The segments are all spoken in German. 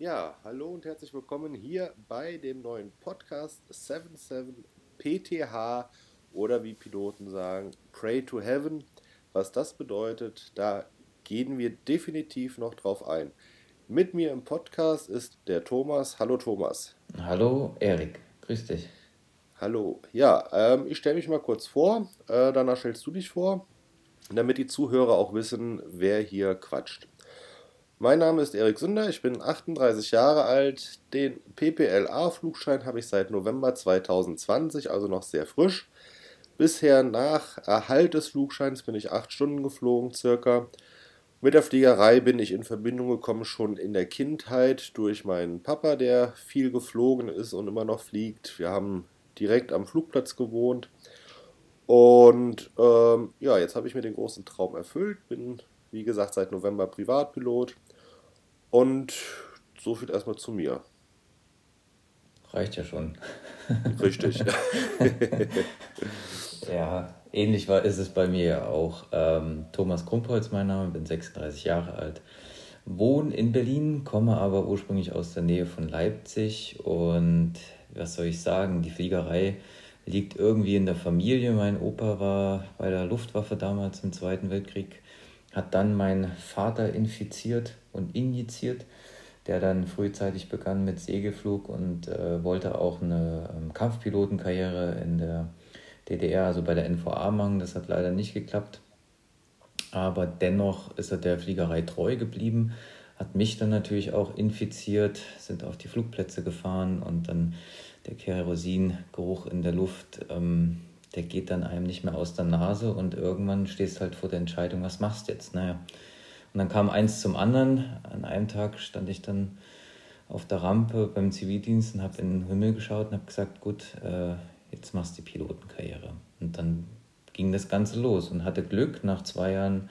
Ja, hallo und herzlich willkommen hier bei dem neuen Podcast 77 PTH oder wie Piloten sagen, Pray to Heaven. Was das bedeutet, da gehen wir definitiv noch drauf ein. Mit mir im Podcast ist der Thomas. Hallo Thomas. Hallo Erik, grüß dich. Hallo. Ja, ähm, ich stelle mich mal kurz vor, äh, danach stellst du dich vor, damit die Zuhörer auch wissen, wer hier quatscht. Mein Name ist Erik Sünder, ich bin 38 Jahre alt. Den PPLA-Flugschein habe ich seit November 2020, also noch sehr frisch. Bisher nach Erhalt des Flugscheins bin ich acht Stunden geflogen, circa. Mit der Fliegerei bin ich in Verbindung gekommen schon in der Kindheit durch meinen Papa, der viel geflogen ist und immer noch fliegt. Wir haben direkt am Flugplatz gewohnt. Und ähm, ja, jetzt habe ich mir den großen Traum erfüllt. Bin, wie gesagt, seit November Privatpilot. Und so viel erstmal zu mir. Reicht ja schon. Richtig. ja, ähnlich war, ist es bei mir ja auch. Ähm, Thomas Krumpholz, mein Name, bin 36 Jahre alt, wohne in Berlin, komme aber ursprünglich aus der Nähe von Leipzig und was soll ich sagen, die Fliegerei liegt irgendwie in der Familie. Mein Opa war bei der Luftwaffe damals im Zweiten Weltkrieg, hat dann meinen Vater infiziert und injiziert, der dann frühzeitig begann mit Segelflug und äh, wollte auch eine ähm, Kampfpilotenkarriere in der DDR, also bei der NVA machen. Das hat leider nicht geklappt. Aber dennoch ist er der Fliegerei treu geblieben, hat mich dann natürlich auch infiziert, sind auf die Flugplätze gefahren und dann der Kerosingeruch in der Luft, ähm, der geht dann einem nicht mehr aus der Nase und irgendwann stehst halt vor der Entscheidung, was machst du jetzt? Naja. Und dann kam eins zum anderen. An einem Tag stand ich dann auf der Rampe beim Zivildienst und habe in den Himmel geschaut und habe gesagt, gut, äh, jetzt machst du die Pilotenkarriere. Und dann ging das Ganze los und hatte Glück. Nach zwei Jahren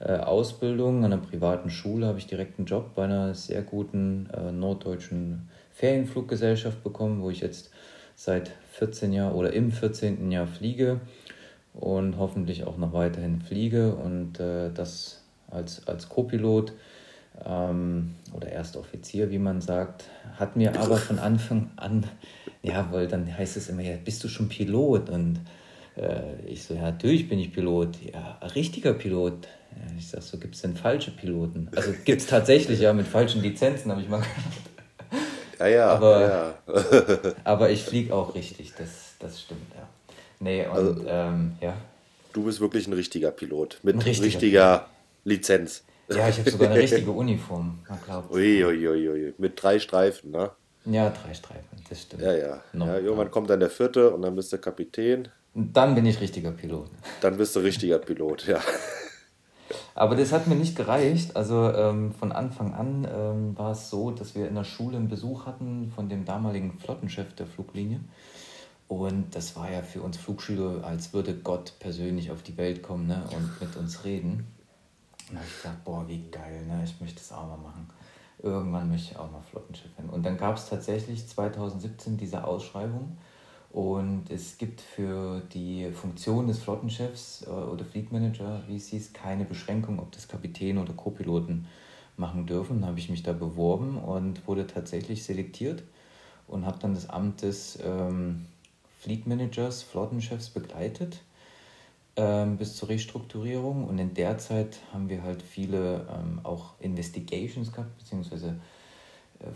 äh, Ausbildung an einer privaten Schule habe ich direkt einen Job bei einer sehr guten äh, norddeutschen Ferienfluggesellschaft bekommen, wo ich jetzt seit 14 Jahren oder im 14. Jahr fliege und hoffentlich auch noch weiterhin fliege und äh, das als, als Co-Pilot ähm, oder Erstoffizier, wie man sagt, hat mir aber von Anfang an, ja, weil dann heißt es immer, ja, bist du schon Pilot? Und äh, ich so, ja, natürlich bin ich Pilot. Ja, richtiger Pilot. Ja, ich sag so, gibt es denn falsche Piloten? Also gibt es tatsächlich, ja, mit falschen Lizenzen, habe ich mal gehört. Ja, ja. Aber, ja. aber ich fliege auch richtig, das, das stimmt, ja. Nee, und also, ähm, ja. Du bist wirklich ein richtiger Pilot mit richtiger, richtiger Lizenz. Ja, ich habe sogar eine richtige Uniform, man glaubt. Uiuiui, ui, ui. mit drei Streifen, ne? Ja, drei Streifen, das stimmt. Ja, ja. ja irgendwann kommt dann der vierte und dann bist du Kapitän. Und dann bin ich richtiger Pilot. Dann bist du richtiger Pilot, ja. Aber das hat mir nicht gereicht. Also ähm, von Anfang an ähm, war es so, dass wir in der Schule einen Besuch hatten von dem damaligen Flottenchef der Fluglinie. Und das war ja für uns Flugschüler, als würde Gott persönlich auf die Welt kommen ne, und mit uns reden. Und da habe ich gedacht, boah, wie geil, ne? ich möchte das auch mal machen. Irgendwann möchte ich auch mal Flottenschiff werden. Und dann gab es tatsächlich 2017 diese Ausschreibung. Und es gibt für die Funktion des Flottenchefs äh, oder Fleetmanager, wie es hieß, keine Beschränkung, ob das Kapitän oder Co-Piloten machen dürfen. Dann habe ich mich da beworben und wurde tatsächlich selektiert und habe dann das Amt des ähm, Fleetmanagers, Flottenchefs begleitet ähm, bis zur Restrukturierung. Und in der Zeit haben wir halt viele ähm, auch Investigations gehabt, beziehungsweise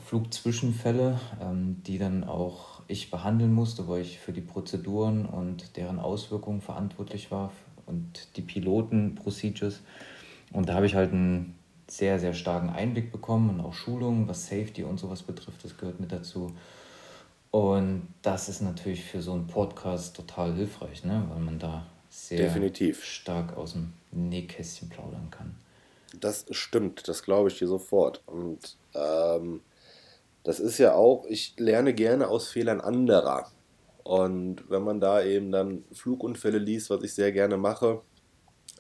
Flugzwischenfälle, ähm, die dann auch ich behandeln musste, weil ich für die Prozeduren und deren Auswirkungen verantwortlich war und die Piloten-Procedures. Und da habe ich halt einen sehr, sehr starken Einblick bekommen und auch Schulungen, was Safety und sowas betrifft, das gehört mit dazu. Und das ist natürlich für so einen Podcast total hilfreich, ne? weil man da sehr Definitiv. stark aus dem Nähkästchen plaudern kann. Das stimmt, das glaube ich dir sofort. Und ähm, das ist ja auch, ich lerne gerne aus Fehlern anderer. Und wenn man da eben dann Flugunfälle liest, was ich sehr gerne mache,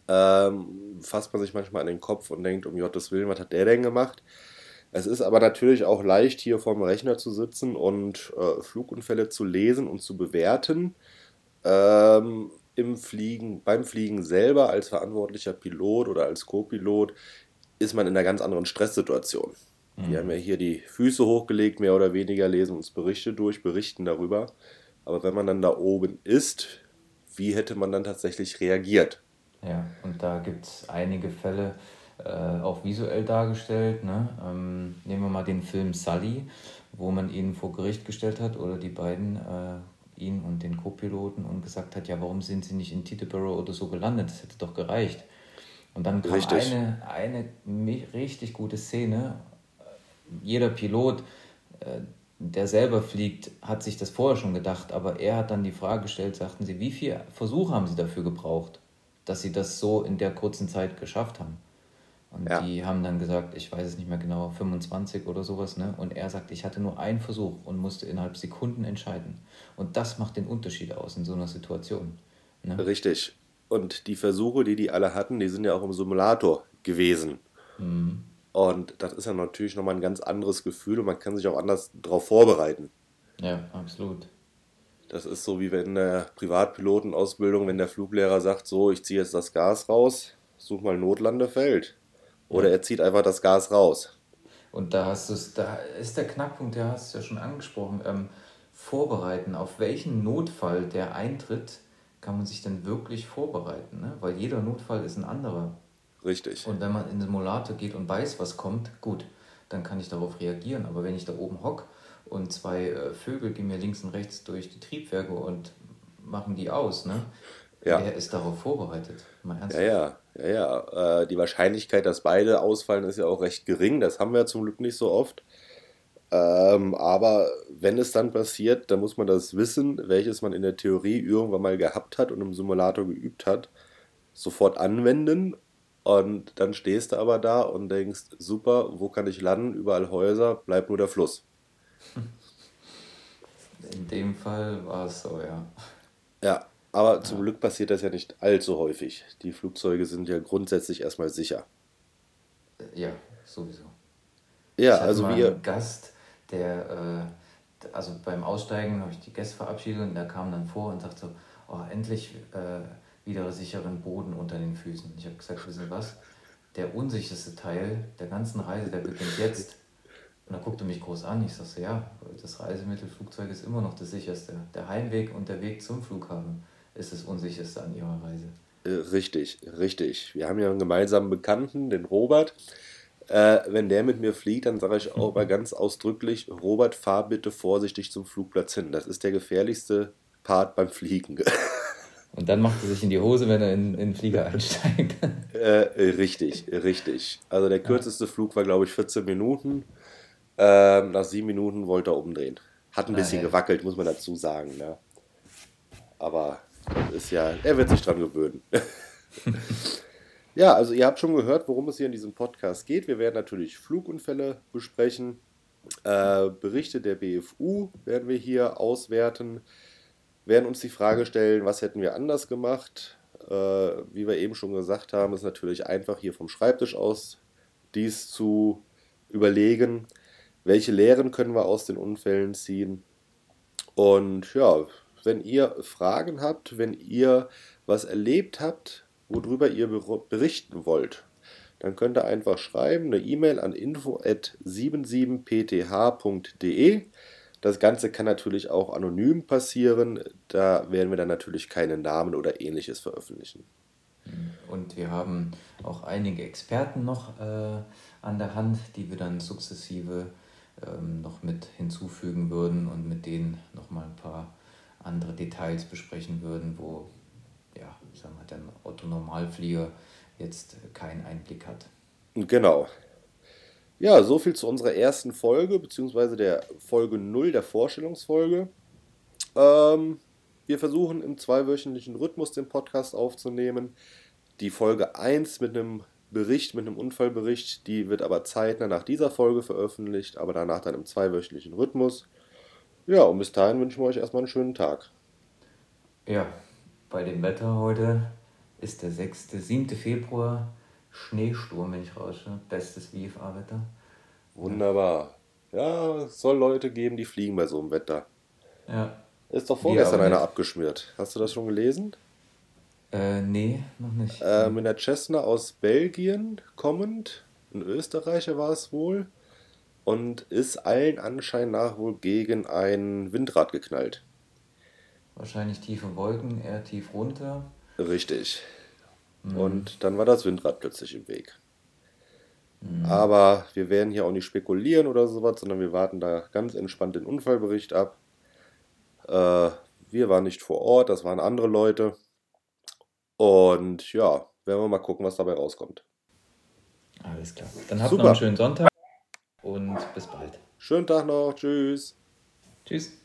ähm, fasst man sich manchmal an den Kopf und denkt, um Gottes Willen, was hat der denn gemacht? Es ist aber natürlich auch leicht, hier vorm Rechner zu sitzen und äh, Flugunfälle zu lesen und zu bewerten. Ähm, im Fliegen, beim Fliegen selber als verantwortlicher Pilot oder als Co-Pilot ist man in einer ganz anderen Stresssituation. Die haben ja hier die Füße hochgelegt, mehr oder weniger, lesen uns Berichte durch, berichten darüber. Aber wenn man dann da oben ist, wie hätte man dann tatsächlich reagiert? Ja, und da gibt es einige Fälle, äh, auch visuell dargestellt. Ne? Ähm, nehmen wir mal den Film Sully, wo man ihn vor Gericht gestellt hat oder die beiden, äh, ihn und den Co-Piloten, und gesagt hat, ja, warum sind sie nicht in Teterboro oder so gelandet? Das hätte doch gereicht. Und dann kam richtig. eine, eine richtig gute Szene. Jeder Pilot, äh, der selber fliegt, hat sich das vorher schon gedacht, aber er hat dann die Frage gestellt, sagten sie, wie viele Versuche haben sie dafür gebraucht, dass sie das so in der kurzen Zeit geschafft haben? Und ja. die haben dann gesagt, ich weiß es nicht mehr genau, 25 oder sowas. Ne? Und er sagt, ich hatte nur einen Versuch und musste innerhalb Sekunden entscheiden. Und das macht den Unterschied aus in so einer Situation. Ne? Richtig. Und die Versuche, die die alle hatten, die sind ja auch im Simulator gewesen. Mhm. Und das ist ja natürlich nochmal ein ganz anderes Gefühl und man kann sich auch anders darauf vorbereiten. Ja, absolut. Das ist so wie wenn in der Privatpilotenausbildung, wenn der Fluglehrer sagt, so, ich ziehe jetzt das Gas raus, such mal Notlandefeld. Oder ja. er zieht einfach das Gas raus. Und da hast du da ist der Knackpunkt, der hast du ja schon angesprochen. Ähm, vorbereiten, auf welchen Notfall der eintritt, kann man sich denn wirklich vorbereiten? Ne? Weil jeder Notfall ist ein anderer. Richtig. Und wenn man in den Simulator geht und weiß, was kommt, gut, dann kann ich darauf reagieren. Aber wenn ich da oben hock und zwei äh, Vögel gehen mir links und rechts durch die Triebwerke und machen die aus, ne? Ja. Wer ist darauf vorbereitet? Mal ernsthaft. Ja, ja, ja, ja. Äh, die Wahrscheinlichkeit, dass beide ausfallen, ist ja auch recht gering. Das haben wir zum Glück nicht so oft. Ähm, aber wenn es dann passiert, dann muss man das Wissen, welches man in der Theorie irgendwann mal gehabt hat und im Simulator geübt hat, sofort anwenden. Und dann stehst du aber da und denkst, super, wo kann ich landen? Überall Häuser, bleibt nur der Fluss. In dem Fall war es so, ja. Ja, aber ja. zum Glück passiert das ja nicht allzu häufig. Die Flugzeuge sind ja grundsätzlich erstmal sicher. Ja, sowieso. Ja, ich also wir. Gast, der, äh, also beim Aussteigen habe ich die Gäste verabschiedet und der kam dann vor und sagte so, oh, endlich äh, wieder sicheren Boden unter den Füßen. Ich habe gesagt, wissen Sie was? Der unsicherste Teil der ganzen Reise, der beginnt jetzt. Und er guckte mich groß an. Ich sagte, ja, das Reisemittelflugzeug ist immer noch das sicherste. Der Heimweg und der Weg zum Flughafen ist das unsicherste an Ihrer Reise. Äh, richtig, richtig. Wir haben ja einen gemeinsamen Bekannten, den Robert. Äh, wenn der mit mir fliegt, dann sage ich auch mal ganz ausdrücklich, Robert, fahr bitte vorsichtig zum Flugplatz hin. Das ist der gefährlichste Part beim Fliegen. Und dann macht er sich in die Hose, wenn er in, in den Flieger einsteigt. Äh, richtig, richtig. Also der kürzeste. Flug war, glaube ich, 14 Minuten. Ähm, nach sieben Minuten wollte er umdrehen. Hat ein bisschen ah, ja. gewackelt, muss man dazu sagen. Ne? Aber ist ja, er wird sich dran gewöhnen. Ja, also ihr habt schon gehört, worum es hier in diesem Podcast geht. Wir werden natürlich Flugunfälle besprechen. Äh, Berichte der BFU werden wir hier auswerten. Werden uns die Frage stellen, was hätten wir anders gemacht? Äh, wie wir eben schon gesagt haben, ist natürlich einfach hier vom Schreibtisch aus dies zu überlegen. Welche Lehren können wir aus den Unfällen ziehen? Und ja, wenn ihr Fragen habt, wenn ihr was erlebt habt, worüber ihr berichten wollt, dann könnt ihr einfach schreiben, eine E-Mail an info@77pth.de. Das Ganze kann natürlich auch anonym passieren. Da werden wir dann natürlich keine Namen oder ähnliches veröffentlichen. Und wir haben auch einige Experten noch äh, an der Hand, die wir dann sukzessive ähm, noch mit hinzufügen würden und mit denen nochmal ein paar andere Details besprechen würden, wo ja, sagen wir, der Otto Normalflieger jetzt keinen Einblick hat. Genau. Ja, so viel zu unserer ersten Folge, beziehungsweise der Folge 0 der Vorstellungsfolge. Ähm, wir versuchen im zweiwöchentlichen Rhythmus den Podcast aufzunehmen. Die Folge 1 mit einem Bericht, mit einem Unfallbericht, die wird aber zeitnah nach dieser Folge veröffentlicht, aber danach dann im zweiwöchentlichen Rhythmus. Ja, und bis dahin wünschen wir euch erstmal einen schönen Tag. Ja, bei dem Wetter heute ist der 6., 7. Februar, Schneesturm, wenn ich rausschaue. Bestes WFA-Wetter. Wunderbar. Ja, es soll Leute geben, die fliegen bei so einem Wetter. Ja. Ist doch vorgestern einer abgeschmiert. Hast du das schon gelesen? Äh, nee, noch nicht. Äh, mit der Cessna aus Belgien kommend, ein Österreicher war es wohl, und ist allen Anschein nach wohl gegen ein Windrad geknallt. Wahrscheinlich tiefe Wolken, eher tief runter. Richtig. Mhm. Und dann war das Windrad plötzlich im Weg. Mhm. Aber wir werden hier auch nicht spekulieren oder sowas, sondern wir warten da ganz entspannt den Unfallbericht ab. Äh, wir waren nicht vor Ort, das waren andere Leute. Und ja, werden wir mal gucken, was dabei rauskommt. Alles klar. Dann habt Super. noch einen schönen Sonntag und bis bald. Schönen Tag noch. Tschüss. Tschüss.